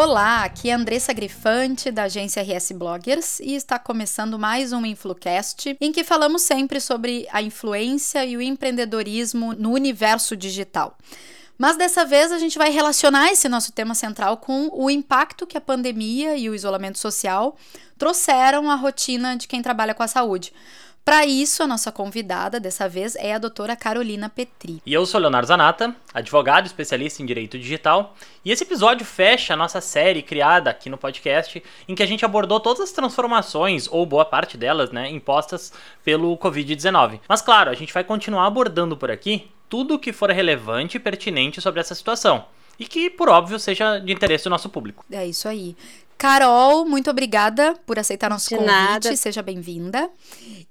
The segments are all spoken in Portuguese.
Olá, aqui é Andressa Grifante, da agência RS Bloggers, e está começando mais um InfluCast, em que falamos sempre sobre a influência e o empreendedorismo no universo digital. Mas dessa vez a gente vai relacionar esse nosso tema central com o impacto que a pandemia e o isolamento social trouxeram à rotina de quem trabalha com a saúde. Para isso, a nossa convidada dessa vez é a doutora Carolina Petri. E eu sou Leonardo Zanata, advogado especialista em direito digital, e esse episódio fecha a nossa série criada aqui no podcast, em que a gente abordou todas as transformações, ou boa parte delas, né, impostas pelo Covid-19. Mas claro, a gente vai continuar abordando por aqui tudo que for relevante e pertinente sobre essa situação. E que, por óbvio, seja de interesse do nosso público. É isso aí. Carol, muito obrigada por aceitar nosso de convite. Nada. Seja bem-vinda.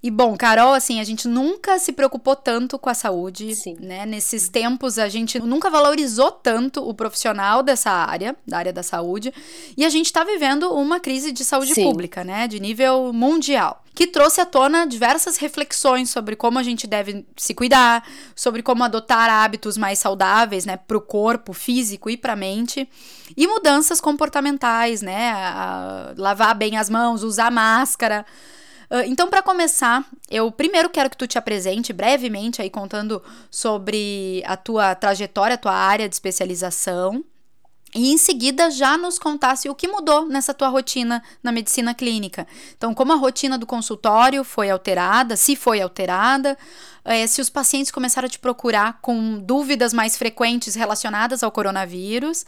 E bom, Carol, assim, a gente nunca se preocupou tanto com a saúde, Sim. né? Nesses tempos a gente nunca valorizou tanto o profissional dessa área, da área da saúde, e a gente está vivendo uma crise de saúde Sim. pública, né? De nível mundial que trouxe à tona diversas reflexões sobre como a gente deve se cuidar, sobre como adotar hábitos mais saudáveis, né, para o corpo físico e para a mente, e mudanças comportamentais, né, lavar bem as mãos, usar máscara. Uh, então, para começar, eu primeiro quero que tu te apresente brevemente aí contando sobre a tua trajetória, a tua área de especialização e em seguida já nos contasse o que mudou nessa tua rotina na medicina clínica. Então, como a rotina do consultório foi alterada, se foi alterada, é, se os pacientes começaram a te procurar com dúvidas mais frequentes relacionadas ao coronavírus.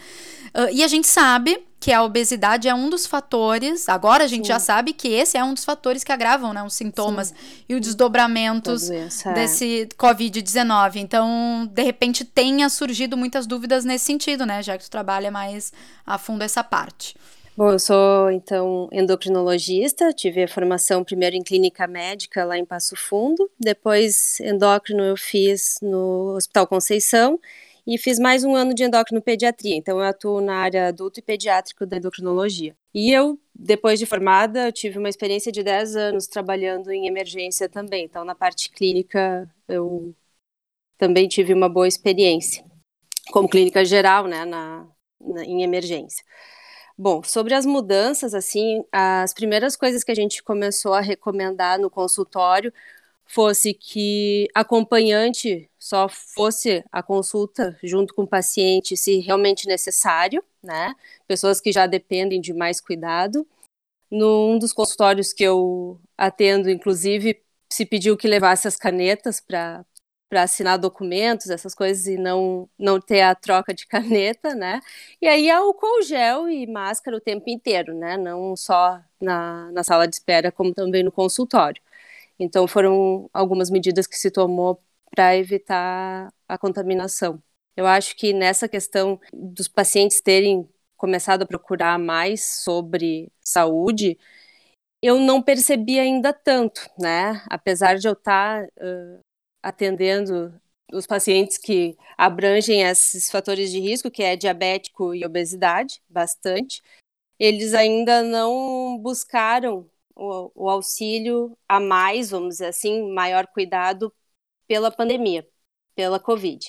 Uh, e a gente sabe que a obesidade é um dos fatores, agora a gente Sim. já sabe que esse é um dos fatores que agravam né, os sintomas Sim. e os desdobramentos doença, é. desse Covid-19. Então, de repente, tenha surgido muitas dúvidas nesse sentido, né? Já que tu trabalha mais a fundo essa parte. Bom, eu sou então endocrinologista, tive a formação primeiro em clínica médica lá em Passo Fundo, depois endócrino eu fiz no Hospital Conceição e fiz mais um ano de endócrino pediatria, então eu atuo na área adulto e pediátrico da endocrinologia. E eu, depois de formada, eu tive uma experiência de 10 anos trabalhando em emergência também, então na parte clínica eu também tive uma boa experiência, como clínica geral, né, na, na em emergência. Bom, sobre as mudanças, assim, as primeiras coisas que a gente começou a recomendar no consultório fosse que acompanhante só fosse a consulta junto com o paciente se realmente necessário, né? Pessoas que já dependem de mais cuidado. Num dos consultórios que eu atendo, inclusive, se pediu que levasse as canetas para para assinar documentos, essas coisas, e não, não ter a troca de caneta, né? E aí álcool gel e máscara o tempo inteiro, né? Não só na, na sala de espera, como também no consultório. Então foram algumas medidas que se tomou para evitar a contaminação. Eu acho que nessa questão dos pacientes terem começado a procurar mais sobre saúde, eu não percebi ainda tanto, né? Apesar de eu estar tá, uh, atendendo os pacientes que abrangem esses fatores de risco, que é diabético e obesidade, bastante, eles ainda não buscaram o, o, auxílio a mais, vamos dizer assim, maior cuidado pela pandemia, pela Covid.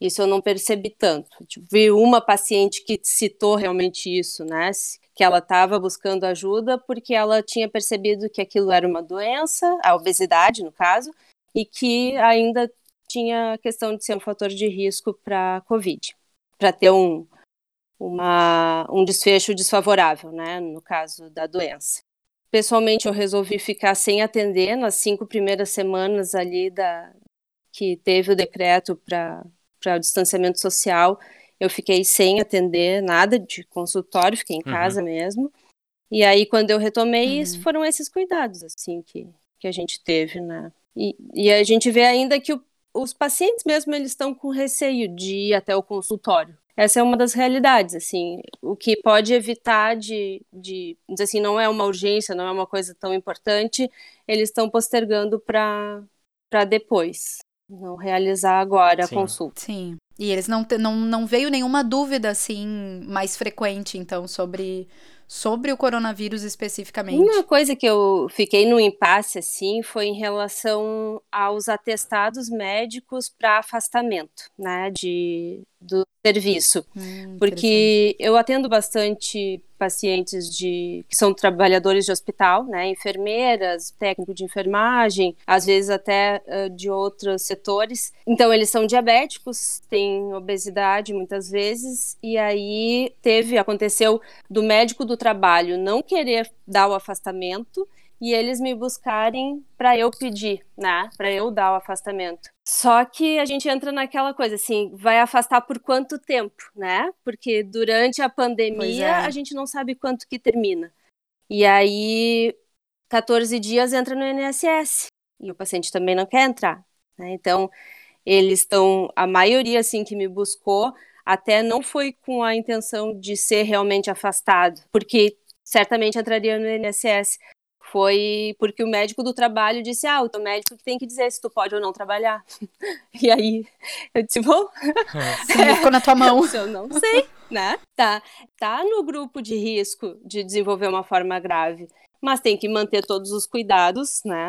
Isso eu não percebi tanto. Tipo, vi uma paciente que citou realmente isso, né? Que ela estava buscando ajuda porque ela tinha percebido que aquilo era uma doença, a obesidade, no caso, e que ainda tinha a questão de ser um fator de risco para a Covid, para ter um, uma, um desfecho desfavorável, né, no caso da doença. Pessoalmente, eu resolvi ficar sem atender nas cinco primeiras semanas ali da que teve o decreto para o distanciamento social. Eu fiquei sem atender nada de consultório, fiquei em uhum. casa mesmo. E aí, quando eu retomei, uhum. foram esses cuidados assim que, que a gente teve, né? E, e a gente vê ainda que o, os pacientes mesmo eles estão com receio de ir até o consultório. Essa é uma das realidades, assim, o que pode evitar de, de dizer assim, não é uma urgência, não é uma coisa tão importante, eles estão postergando para depois, não realizar agora Sim. a consulta. Sim. E eles não, não, não veio nenhuma dúvida assim mais frequente, então, sobre sobre o coronavírus especificamente. Uma coisa que eu fiquei no impasse assim foi em relação aos atestados médicos para afastamento, né, de do serviço, hum, porque eu atendo bastante pacientes de que são trabalhadores de hospital, né, enfermeiras, técnico de enfermagem, às vezes até uh, de outros setores. Então eles são diabéticos, têm obesidade muitas vezes e aí teve aconteceu do médico do trabalho não querer dar o afastamento e eles me buscarem para eu pedir, né? Para eu dar o afastamento. Só que a gente entra naquela coisa assim, vai afastar por quanto tempo, né? Porque durante a pandemia é. a gente não sabe quanto que termina. E aí 14 dias entra no INSS e o paciente também não quer entrar, né? Então, eles estão a maioria assim que me buscou até não foi com a intenção de ser realmente afastado, porque certamente entraria no INSS, foi porque o médico do trabalho disse: Ah, o teu médico que tem que dizer se tu pode ou não trabalhar. e aí eu disse: Bom, é, ficou na tua mão. Eu não sei, né? Tá, tá no grupo de risco de desenvolver uma forma grave, mas tem que manter todos os cuidados, né?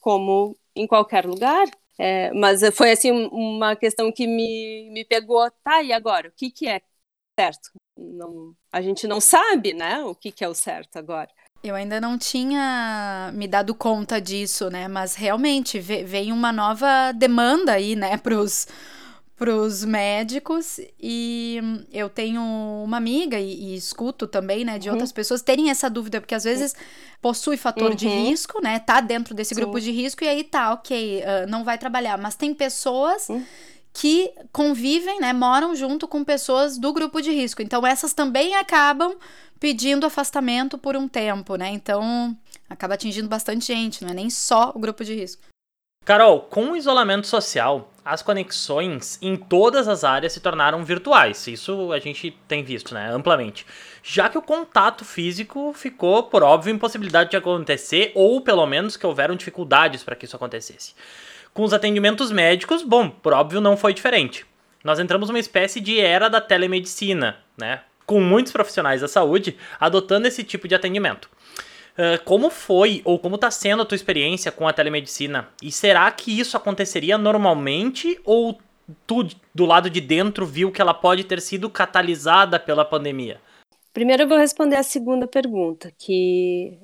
Como em qualquer lugar. É, mas foi assim uma questão que me, me pegou. Tá, e agora? O que, que é certo? Não, a gente não sabe, né? O que, que é o certo agora. Eu ainda não tinha me dado conta disso, né? Mas realmente vem uma nova demanda aí, né, pros, pros médicos. E eu tenho uma amiga e, e escuto também, né, de uhum. outras pessoas terem essa dúvida, porque às vezes possui fator uhum. de risco, né? Tá dentro desse Sim. grupo de risco e aí tá, ok, uh, não vai trabalhar. Mas tem pessoas. Uhum que convivem, né, moram junto com pessoas do grupo de risco. Então essas também acabam pedindo afastamento por um tempo, né? Então acaba atingindo bastante gente, não é nem só o grupo de risco. Carol, com o isolamento social, as conexões em todas as áreas se tornaram virtuais. Isso a gente tem visto, né, amplamente. Já que o contato físico ficou, por óbvio, impossibilidade de acontecer, ou pelo menos que houveram dificuldades para que isso acontecesse. Com os atendimentos médicos, bom, por óbvio não foi diferente. Nós entramos numa espécie de era da telemedicina, né? Com muitos profissionais da saúde adotando esse tipo de atendimento. Uh, como foi ou como está sendo a tua experiência com a telemedicina? E será que isso aconteceria normalmente ou tu, do lado de dentro, viu que ela pode ter sido catalisada pela pandemia? Primeiro eu vou responder a segunda pergunta, que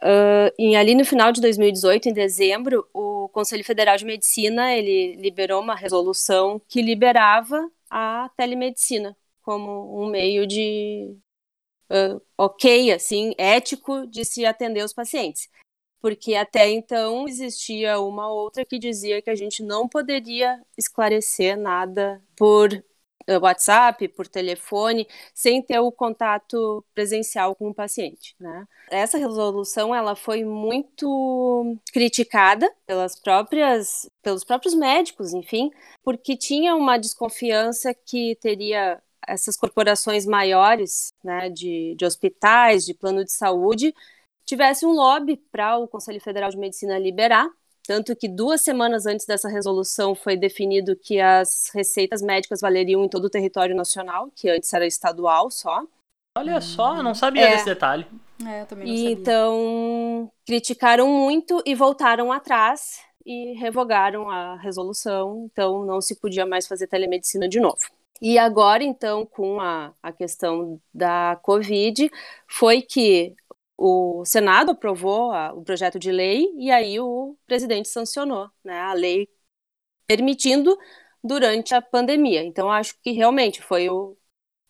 Uh, em, ali no final de 2018, em dezembro, o Conselho Federal de Medicina ele liberou uma resolução que liberava a telemedicina como um meio de uh, ok, assim, ético de se atender os pacientes, porque até então existia uma outra que dizia que a gente não poderia esclarecer nada por WhatsApp, por telefone, sem ter o contato presencial com o paciente, né? Essa resolução ela foi muito criticada pelas próprias pelos próprios médicos, enfim, porque tinha uma desconfiança que teria essas corporações maiores, né, de, de hospitais, de plano de saúde, tivesse um lobby para o Conselho Federal de Medicina liberar tanto que duas semanas antes dessa resolução foi definido que as receitas médicas valeriam em todo o território nacional, que antes era estadual só. Olha só, não sabia é. desse detalhe. É, eu também não sabia. Então, criticaram muito e voltaram atrás e revogaram a resolução, então não se podia mais fazer telemedicina de novo. E agora, então, com a, a questão da Covid, foi que o Senado aprovou a, o projeto de lei e aí o presidente sancionou né, a lei permitindo durante a pandemia. Então, acho que realmente foi o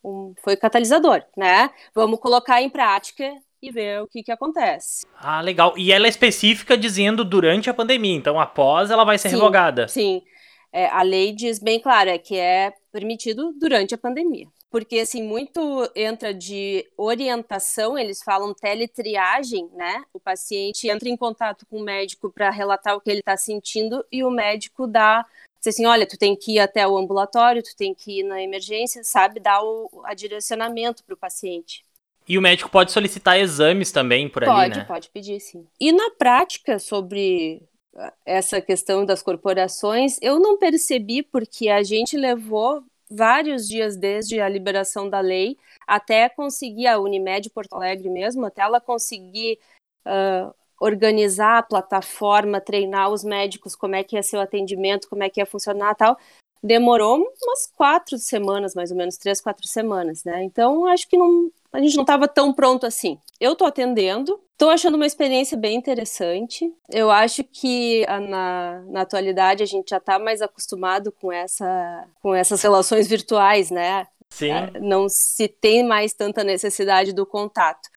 um, foi catalisador, né? Vamos colocar em prática e ver o que, que acontece. Ah, legal. E ela é específica dizendo durante a pandemia, então após ela vai ser sim, revogada. Sim. É, a lei diz bem claro é que é permitido durante a pandemia porque assim muito entra de orientação, eles falam teletriagem, né? O paciente entra em contato com o médico para relatar o que ele está sentindo e o médico dá diz assim, olha, tu tem que ir até o ambulatório, tu tem que ir na emergência, sabe, dar o a direcionamento para o paciente. E o médico pode solicitar exames também por pode, ali, né? Pode, pode pedir, sim. E na prática, sobre essa questão das corporações, eu não percebi porque a gente levou vários dias desde a liberação da lei até conseguir a Unimed Porto Alegre mesmo, até ela conseguir uh, organizar a plataforma, treinar os médicos como é que ia ser o atendimento, como é que ia funcionar tal, demorou umas quatro semanas, mais ou menos, três, quatro semanas, né? Então, acho que não, a gente não estava tão pronto assim. Eu estou atendendo, estou achando uma experiência bem interessante. Eu acho que a, na, na atualidade a gente já está mais acostumado com, essa, com essas relações virtuais, né? Sim. É, não se tem mais tanta necessidade do contato.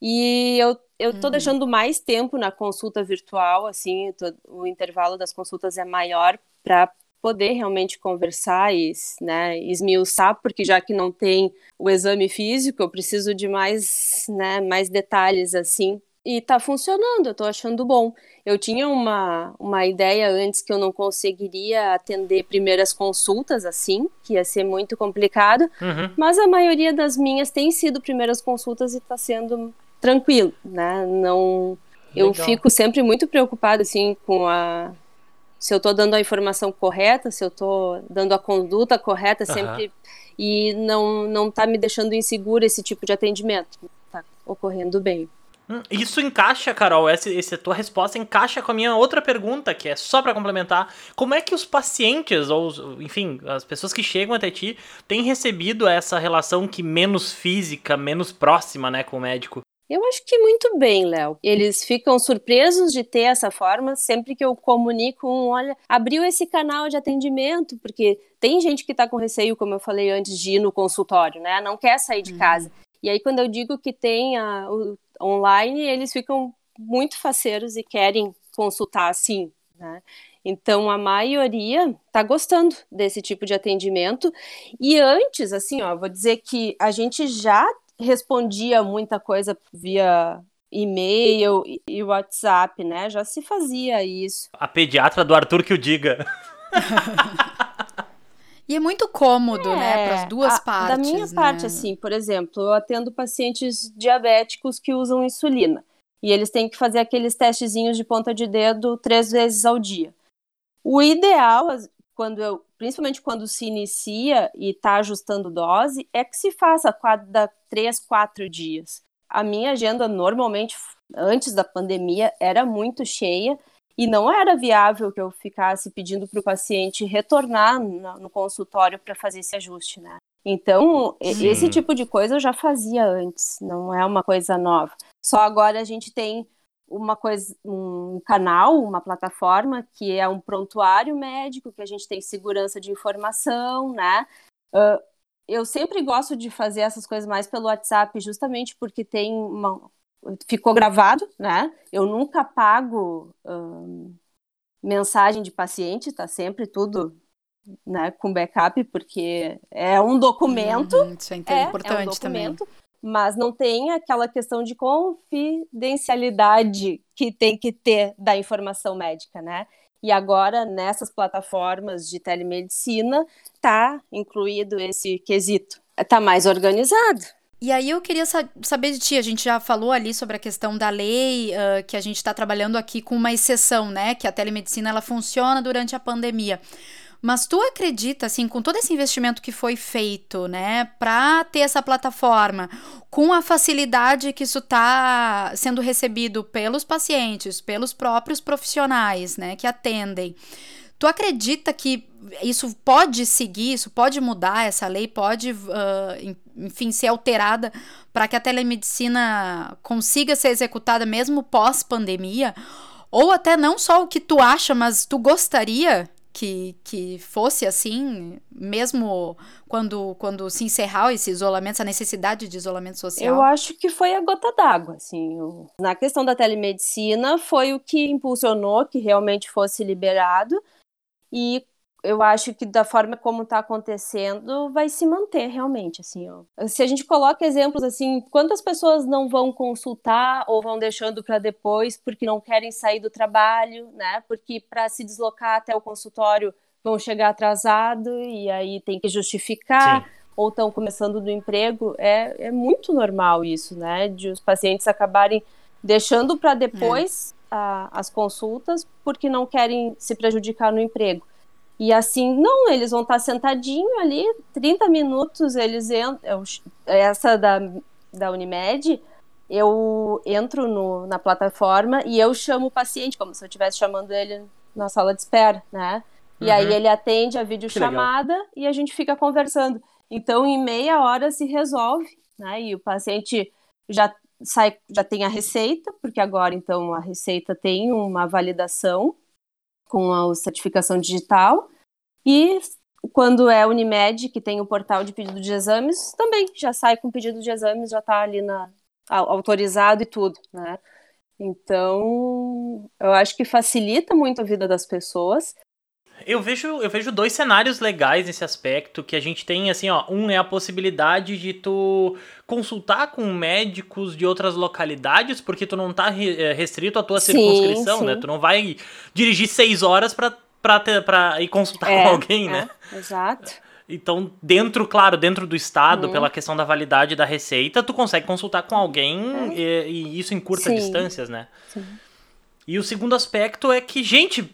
E eu eu tô uhum. deixando mais tempo na consulta virtual, assim, tô, o intervalo das consultas é maior para poder realmente conversar e né, esmiuçar, porque já que não tem o exame físico, eu preciso de mais, né, mais detalhes assim. E tá funcionando, eu tô achando bom. Eu tinha uma, uma ideia antes que eu não conseguiria atender primeiras consultas assim, que ia ser muito complicado, uhum. mas a maioria das minhas tem sido primeiras consultas e tá sendo tranquilo, né? Não Legal. eu fico sempre muito preocupada assim com a se eu estou dando a informação correta, se eu estou dando a conduta correta sempre uhum. e não não está me deixando insegura esse tipo de atendimento. Está ocorrendo bem. Hum, isso encaixa, Carol, essa, essa tua resposta encaixa com a minha outra pergunta, que é só para complementar. Como é que os pacientes, ou enfim, as pessoas que chegam até ti, têm recebido essa relação que menos física, menos próxima, né, com o médico? Eu acho que muito bem, Léo. Eles ficam surpresos de ter essa forma sempre que eu comunico um, olha, abriu esse canal de atendimento, porque tem gente que está com receio, como eu falei antes, de ir no consultório, né? Não quer sair de uhum. casa. E aí, quando eu digo que tem a, o online, eles ficam muito faceiros e querem consultar assim, né? Então, a maioria está gostando desse tipo de atendimento. E antes, assim, ó, vou dizer que a gente já respondia muita coisa via e-mail e WhatsApp, né? Já se fazia isso. A pediatra do Arthur que o diga. e é muito cômodo, né, é, né, para as duas a, partes. Da minha né? parte, assim, por exemplo, eu atendo pacientes diabéticos que usam insulina e eles têm que fazer aqueles testezinhos de ponta de dedo três vezes ao dia. O ideal, quando eu, principalmente quando se inicia e está ajustando dose, é que se faça a cada três, quatro dias. A minha agenda normalmente, antes da pandemia, era muito cheia e não era viável que eu ficasse pedindo para o paciente retornar no consultório para fazer esse ajuste, né? Então, Sim. esse tipo de coisa eu já fazia antes, não é uma coisa nova. Só agora a gente tem uma coisa, um canal, uma plataforma que é um prontuário médico, que a gente tem segurança de informação, né? Uh, eu sempre gosto de fazer essas coisas mais pelo WhatsApp, justamente porque tem uma, ficou gravado, né? Eu nunca pago uh, mensagem de paciente, tá sempre tudo né, com backup, porque é um documento. Uhum, isso é, é importante é um documento, também mas não tem aquela questão de confidencialidade que tem que ter da informação médica, né? E agora, nessas plataformas de telemedicina, está incluído esse quesito. Está mais organizado. E aí eu queria saber de ti, a gente já falou ali sobre a questão da lei, uh, que a gente está trabalhando aqui com uma exceção, né? Que a telemedicina ela funciona durante a pandemia. Mas tu acredita, assim, com todo esse investimento que foi feito, né, para ter essa plataforma, com a facilidade que isso está sendo recebido pelos pacientes, pelos próprios profissionais, né, que atendem, tu acredita que isso pode seguir, isso pode mudar, essa lei pode, uh, enfim, ser alterada para que a telemedicina consiga ser executada mesmo pós-pandemia? Ou até não só o que tu acha, mas tu gostaria que, que fosse assim, mesmo quando, quando se encerrar esse isolamento, essa necessidade de isolamento social? Eu acho que foi a gota d'água, assim. Na questão da telemedicina, foi o que impulsionou que realmente fosse liberado. E eu acho que da forma como está acontecendo vai se manter realmente assim ó. se a gente coloca exemplos assim quantas pessoas não vão consultar ou vão deixando para depois porque não querem sair do trabalho né porque para se deslocar até o consultório vão chegar atrasado e aí tem que justificar Sim. ou estão começando do emprego é, é muito normal isso né de os pacientes acabarem deixando para depois é a, as consultas porque não querem se prejudicar no emprego. E assim, não, eles vão estar sentadinho ali, 30 minutos, eles entram. Essa da, da Unimed, eu entro no, na plataforma e eu chamo o paciente, como se eu estivesse chamando ele na sala de espera, né? E uhum. aí ele atende a videochamada e a gente fica conversando. Então, em meia hora se resolve, né? E o paciente já sai, já tem a receita, porque agora então a receita tem uma validação com a certificação digital. E quando é Unimed, que tem o portal de pedido de exames, também já sai com pedido de exames, já está ali na, autorizado e tudo, né? Então, eu acho que facilita muito a vida das pessoas. Eu vejo, eu vejo dois cenários legais nesse aspecto que a gente tem, assim, ó, um é a possibilidade de tu consultar com médicos de outras localidades, porque tu não tá eh, restrito à tua sim, circunscrição, né? sim. né? Tu não vai dirigir seis horas pra, pra, ter, pra ir consultar é, com alguém, é, né? Exato. Então, dentro, claro, dentro do estado, uhum. pela questão da validade da receita, tu consegue consultar com alguém é. e, e, isso encurta distâncias, né? Sim. E o segundo aspecto é que, gente,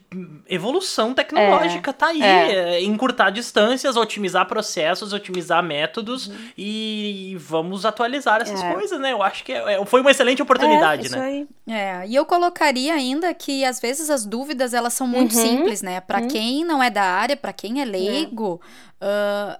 evolução tecnológica é, tá aí. É. é. encurtar distâncias, otimizar processos, otimizar métodos uhum. e vamos atualizar essas é. coisas, né? Eu acho que é, é, foi uma excelente oportunidade, né? Aí. É, e eu colocaria ainda que às vezes as dúvidas elas são muito uhum. simples, né? Para uhum. quem não é da área, para quem é leigo, Uh,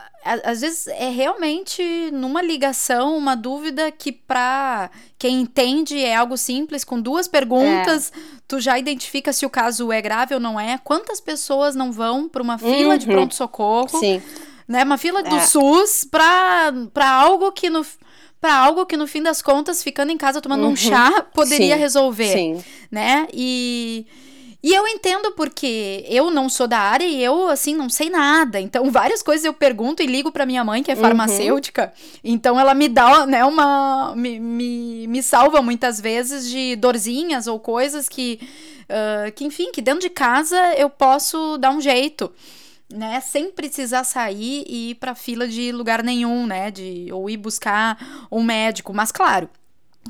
às vezes é realmente numa ligação uma dúvida que para quem entende é algo simples com duas perguntas é. tu já identifica se o caso é grave ou não é quantas pessoas não vão para uma fila uhum. de pronto socorro Sim. né uma fila do é. SUS para algo que no para algo que no fim das contas ficando em casa tomando uhum. um chá poderia Sim. resolver Sim. né e e eu entendo porque eu não sou da área e eu, assim, não sei nada. Então, várias coisas eu pergunto e ligo para minha mãe, que é uhum. farmacêutica. Uhum. Então, ela me dá, né, uma. Me, me, me salva muitas vezes de dorzinhas ou coisas que. Uh, que, enfim, que dentro de casa eu posso dar um jeito né, sem precisar sair e ir para fila de lugar nenhum, né, de ou ir buscar um médico, mas claro,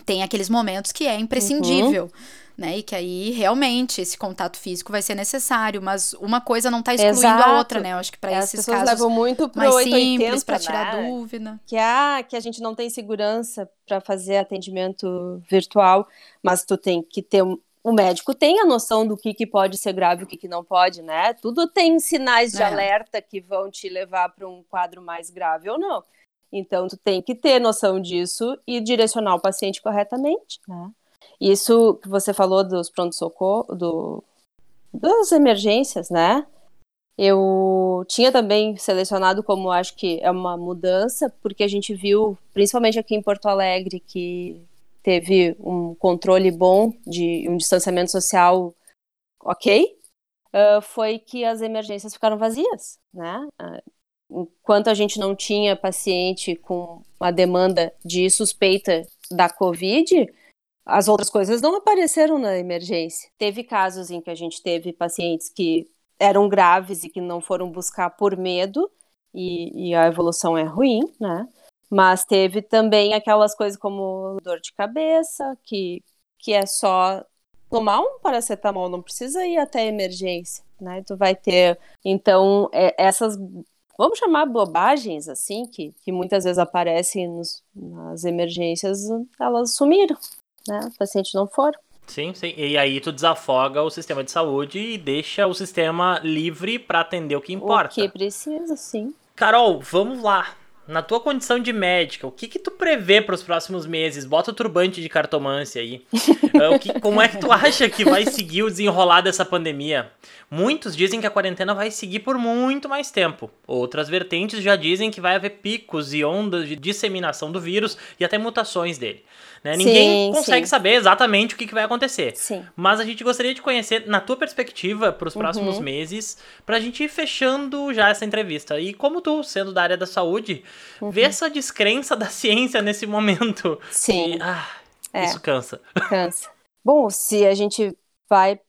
tem aqueles momentos que é imprescindível. Uhum né? E que aí realmente esse contato físico vai ser necessário, mas uma coisa não está excluindo Exato. a outra, né? Eu acho que para esses casos levam muito pro mais 880, simples para tirar né? dúvida, que ah, que a gente não tem segurança para fazer atendimento virtual, mas tu tem que ter um, o médico tem a noção do que, que pode ser grave e o que, que não pode, né? Tudo tem sinais de é. alerta que vão te levar para um quadro mais grave ou não. Então, tu tem que ter noção disso e direcionar o paciente corretamente, né? Isso que você falou dos pronto-socorro, do, das emergências, né? Eu tinha também selecionado como acho que é uma mudança, porque a gente viu, principalmente aqui em Porto Alegre, que teve um controle bom de um distanciamento social ok, uh, foi que as emergências ficaram vazias, né? Uh, enquanto a gente não tinha paciente com uma demanda de suspeita da Covid, as outras coisas não apareceram na emergência. Teve casos em que a gente teve pacientes que eram graves e que não foram buscar por medo, e, e a evolução é ruim, né? Mas teve também aquelas coisas como dor de cabeça, que, que é só tomar um paracetamol, não precisa ir até emergência, né? Tu vai ter, então, é, essas, vamos chamar bobagens, assim, que, que muitas vezes aparecem nos, nas emergências, elas sumiram, né? O paciente não for. Sim, sim. E aí tu desafoga o sistema de saúde e deixa o sistema livre para atender o que importa. O que precisa, sim. Carol, vamos lá. Na tua condição de médica, o que que tu prevê para os próximos meses? Bota o turbante de cartomância aí. É, o que, como é que tu acha que vai seguir o desenrolar dessa pandemia? Muitos dizem que a quarentena vai seguir por muito mais tempo. Outras vertentes já dizem que vai haver picos e ondas de disseminação do vírus e até mutações dele. Né? Ninguém sim, consegue sim. saber exatamente o que, que vai acontecer. Sim. Mas a gente gostaria de conhecer, na tua perspectiva, para os uhum. próximos meses, para a gente ir fechando já essa entrevista. E como tu, sendo da área da saúde, uhum. vê essa descrença da ciência nesse momento. Sim. E, ah, é. Isso cansa. Cansa. Bom, se a gente vai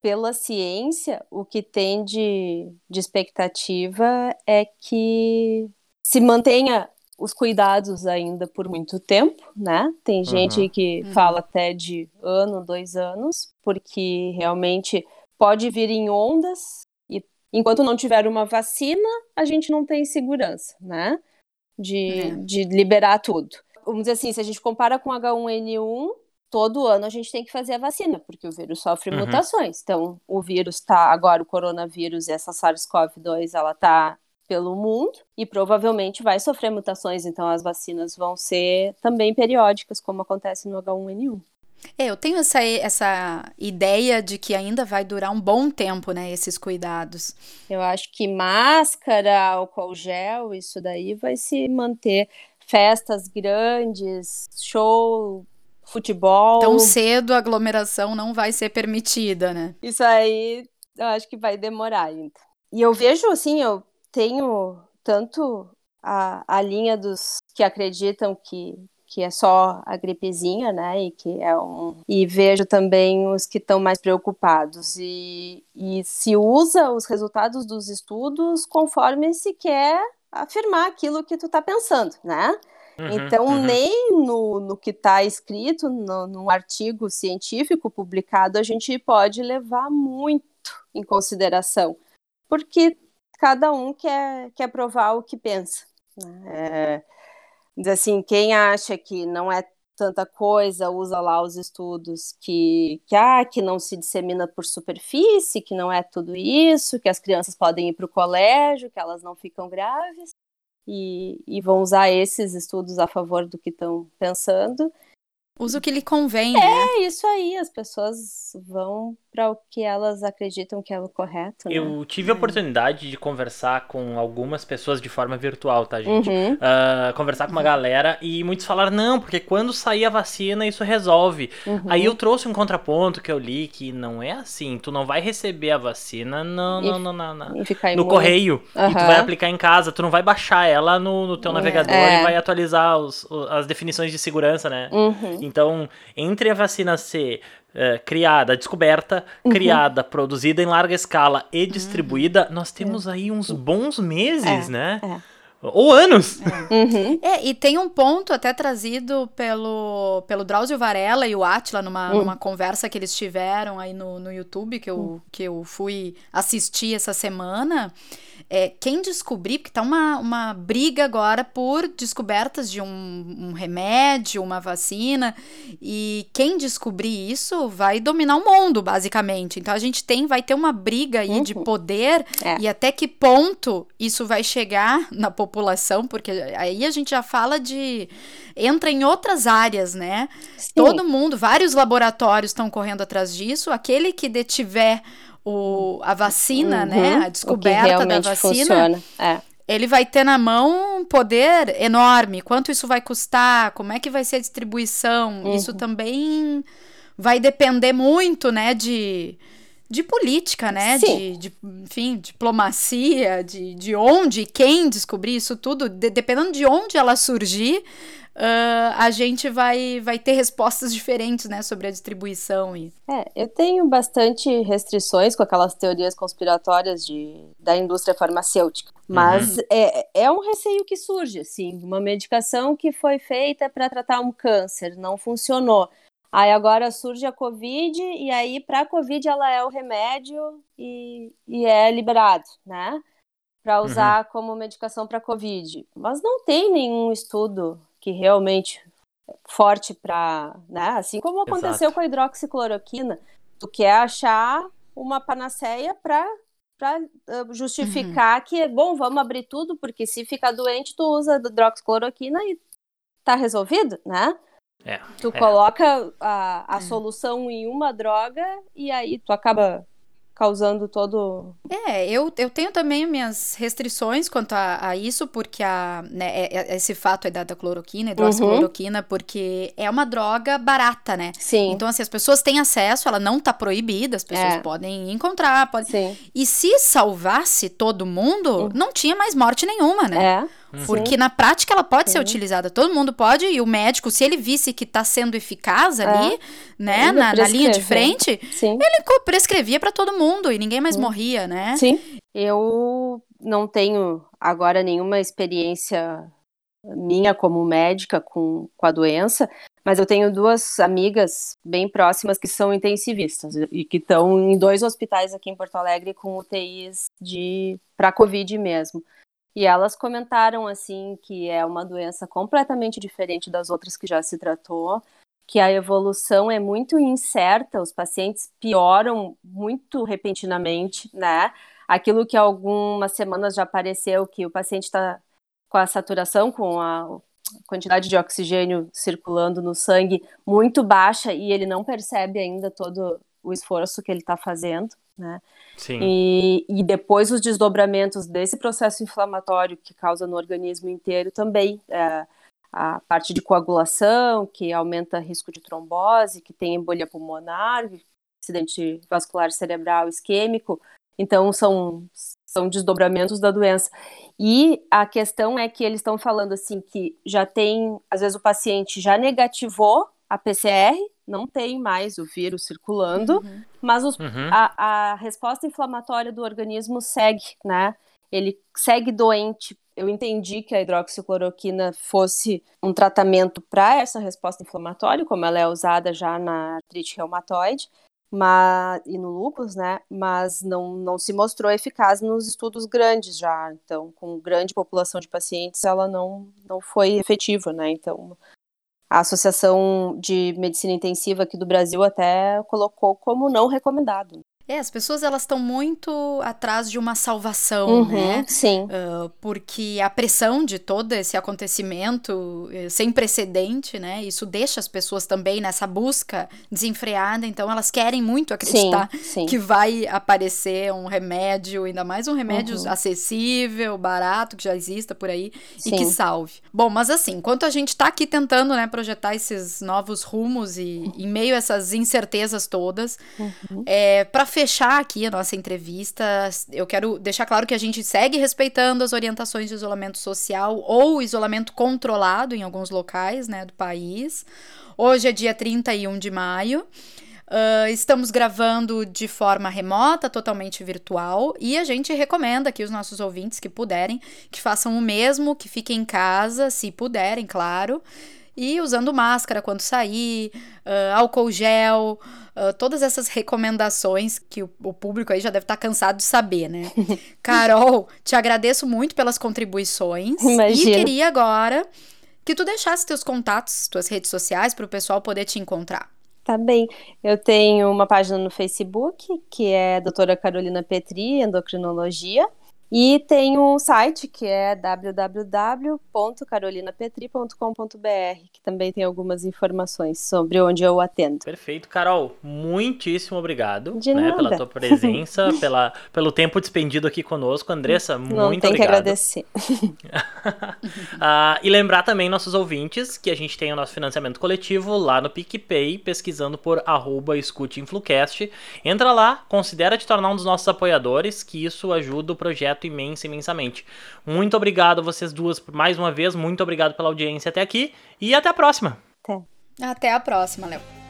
pela ciência, o que tem de, de expectativa é que se mantenha os cuidados ainda por muito tempo, né? Tem gente uhum. que uhum. fala até de ano, dois anos, porque realmente pode vir em ondas e enquanto não tiver uma vacina, a gente não tem segurança, né? De, é. de liberar tudo. Vamos dizer assim, se a gente compara com H1N1, todo ano a gente tem que fazer a vacina, porque o vírus sofre uhum. mutações. Então, o vírus está agora, o coronavírus, essa SARS-CoV-2, ela está pelo mundo e provavelmente vai sofrer mutações, então as vacinas vão ser também periódicas, como acontece no H1N1. É, eu tenho essa, essa ideia de que ainda vai durar um bom tempo, né, esses cuidados. Eu acho que máscara, álcool gel, isso daí vai se manter. Festas grandes, show, futebol. Tão cedo a aglomeração não vai ser permitida, né? Isso aí eu acho que vai demorar ainda. E eu vejo, assim, eu tenho tanto a, a linha dos que acreditam que, que é só a gripezinha, né? E que é um. E vejo também os que estão mais preocupados. E, e se usa os resultados dos estudos conforme se quer afirmar aquilo que tu está pensando, né? Uhum, então, uhum. nem no, no que está escrito no, no artigo científico publicado a gente pode levar muito em consideração, porque cada um quer, quer provar o que pensa. Né? É, assim, quem acha que não é tanta coisa, usa lá os estudos que, que, ah, que não se dissemina por superfície, que não é tudo isso, que as crianças podem ir para o colégio, que elas não ficam graves, e, e vão usar esses estudos a favor do que estão pensando. Usa o que lhe convém, é, né? É, isso aí, as pessoas vão para o que elas acreditam que é o correto. Né? Eu tive a é. oportunidade de conversar com algumas pessoas de forma virtual, tá, gente? Uhum. Uh, conversar com uma galera e muitos falaram, não, porque quando sair a vacina isso resolve. Uhum. Aí eu trouxe um contraponto que eu li que não é assim, tu não vai receber a vacina no, no, no, no, no correio uhum. e tu vai aplicar em casa, tu não vai baixar ela no, no teu é. navegador é. e vai atualizar os, as definições de segurança, né? Uhum. Então, entre a vacina ser é, criada, descoberta, uhum. criada, produzida em larga escala e uhum. distribuída, nós temos é. aí uns bons meses, é, né? É. Ou anos. É. Uhum. é. e tem um ponto até trazido pelo, pelo Drauzio Varela e o Atila numa, uhum. numa conversa que eles tiveram aí no, no YouTube, que eu, uhum. que eu fui assistir essa semana, é, quem descobrir, porque tá uma, uma briga agora por descobertas de um, um remédio, uma vacina, e quem descobrir isso vai dominar o mundo, basicamente. Então a gente tem, vai ter uma briga aí uhum. de poder é. e até que ponto isso vai chegar na população, porque aí a gente já fala de. entra em outras áreas, né? Sim. Todo mundo, vários laboratórios estão correndo atrás disso. Aquele que detiver o, a vacina, né, uhum, né? A descoberta da vacina. É. Ele vai ter na mão um poder enorme. Quanto isso vai custar? Como é que vai ser a distribuição? Uhum. Isso também vai depender muito, né, de, de política, né? De, de, enfim, diplomacia, de, de onde, quem descobrir isso tudo, de, dependendo de onde ela surgir, uh, a gente vai, vai ter respostas diferentes, né, sobre a distribuição. E... É, eu tenho bastante restrições com aquelas teorias conspiratórias de, da indústria farmacêutica, mas uhum. é, é um receio que surge, assim, uma medicação que foi feita para tratar um câncer, não funcionou. Aí agora surge a Covid, e aí para a Covid ela é o remédio e, e é liberado, né? Para uhum. usar uhum. como medicação para Covid. Mas não tem nenhum estudo que realmente forte para, né? Assim como aconteceu Exato. com a hidroxicloroquina, tu quer achar uma panaceia para para uh, justificar uhum. que bom, vamos abrir tudo porque se ficar doente tu usa hidroxicloroquina e tá resolvido, né? É, tu é. coloca a, a é. solução em uma droga e aí tu acaba causando todo. É, eu, eu tenho também minhas restrições quanto a, a isso, porque a, né, é, é, esse fato é da, da cloroquina, hidroxicloroquina, uhum. porque é uma droga barata, né? Sim. Então, assim, as pessoas têm acesso, ela não tá proibida, as pessoas é. podem encontrar, pode... Sim. E se salvasse todo mundo, uhum. não tinha mais morte nenhuma, né? É. Porque Sim. na prática ela pode Sim. ser utilizada, todo mundo pode, e o médico, se ele visse que está sendo eficaz ali, é. né, na, na, linha de frente, Sim. ele prescrevia para todo mundo e ninguém mais morria, né? Sim. Eu não tenho agora nenhuma experiência minha como médica com, com a doença, mas eu tenho duas amigas bem próximas que são intensivistas e que estão em dois hospitais aqui em Porto Alegre com UTIs de para COVID mesmo. E elas comentaram assim que é uma doença completamente diferente das outras que já se tratou, que a evolução é muito incerta, os pacientes pioram muito repentinamente, né? Aquilo que algumas semanas já apareceu que o paciente está com a saturação, com a quantidade de oxigênio circulando no sangue muito baixa e ele não percebe ainda todo o esforço que ele está fazendo, né? Sim. E, e depois os desdobramentos desse processo inflamatório que causa no organismo inteiro também. É, a parte de coagulação, que aumenta risco de trombose, que tem embolia pulmonar, acidente vascular cerebral isquêmico. Então, são, são desdobramentos da doença. E a questão é que eles estão falando assim que já tem, às vezes o paciente já negativou a PCR, não tem mais o vírus circulando, uhum. mas os, uhum. a, a resposta inflamatória do organismo segue, né? Ele segue doente. Eu entendi que a hidroxicloroquina fosse um tratamento para essa resposta inflamatória, como ela é usada já na artrite reumatoide, mas, e no lúpus, né? Mas não, não se mostrou eficaz nos estudos grandes já. Então, com grande população de pacientes, ela não, não foi efetiva, né? Então, a Associação de Medicina Intensiva aqui do Brasil até colocou como não recomendado. É, as pessoas elas estão muito atrás de uma salvação, uhum, né? Sim. Uh, porque a pressão de todo esse acontecimento uh, sem precedente, né? Isso deixa as pessoas também nessa busca desenfreada. Então elas querem muito acreditar sim, sim. que vai aparecer um remédio, ainda mais um remédio uhum. acessível, barato, que já exista por aí sim. e que salve. Bom, mas assim, enquanto a gente está aqui tentando, né, projetar esses novos rumos e em meio a essas incertezas todas, uhum. é para fechar aqui a nossa entrevista, eu quero deixar claro que a gente segue respeitando as orientações de isolamento social ou isolamento controlado em alguns locais né, do país. Hoje é dia 31 de maio. Uh, estamos gravando de forma remota, totalmente virtual, e a gente recomenda que os nossos ouvintes que puderem, que façam o mesmo, que fiquem em casa, se puderem, claro, e usando máscara quando sair, uh, álcool gel, uh, todas essas recomendações que o, o, público aí já deve estar tá cansado de saber, né? Carol, te agradeço muito pelas contribuições Imagina. e queria agora que tu deixasse teus contatos, tuas redes sociais para o pessoal poder te encontrar. Tá bem. Eu tenho uma página no Facebook, que é doutora Carolina Petri, Endocrinologia. E tem um site que é www.carolinapetri.com.br, que também tem algumas informações sobre onde eu atendo. Perfeito, Carol. Muitíssimo obrigado De né, nada. pela tua presença, pela, pelo tempo despendido aqui conosco. Andressa, muito Não, tem obrigado. que agradecer. ah, e lembrar também nossos ouvintes que a gente tem o nosso financiamento coletivo lá no PicPay, pesquisando por arroba escuteinflucast. Entra lá, considera te tornar um dos nossos apoiadores, que isso ajuda o projeto projeto imensa, imensamente. Muito obrigado a vocês duas mais uma vez, muito obrigado pela audiência até aqui e até a próxima. Até a próxima, Léo.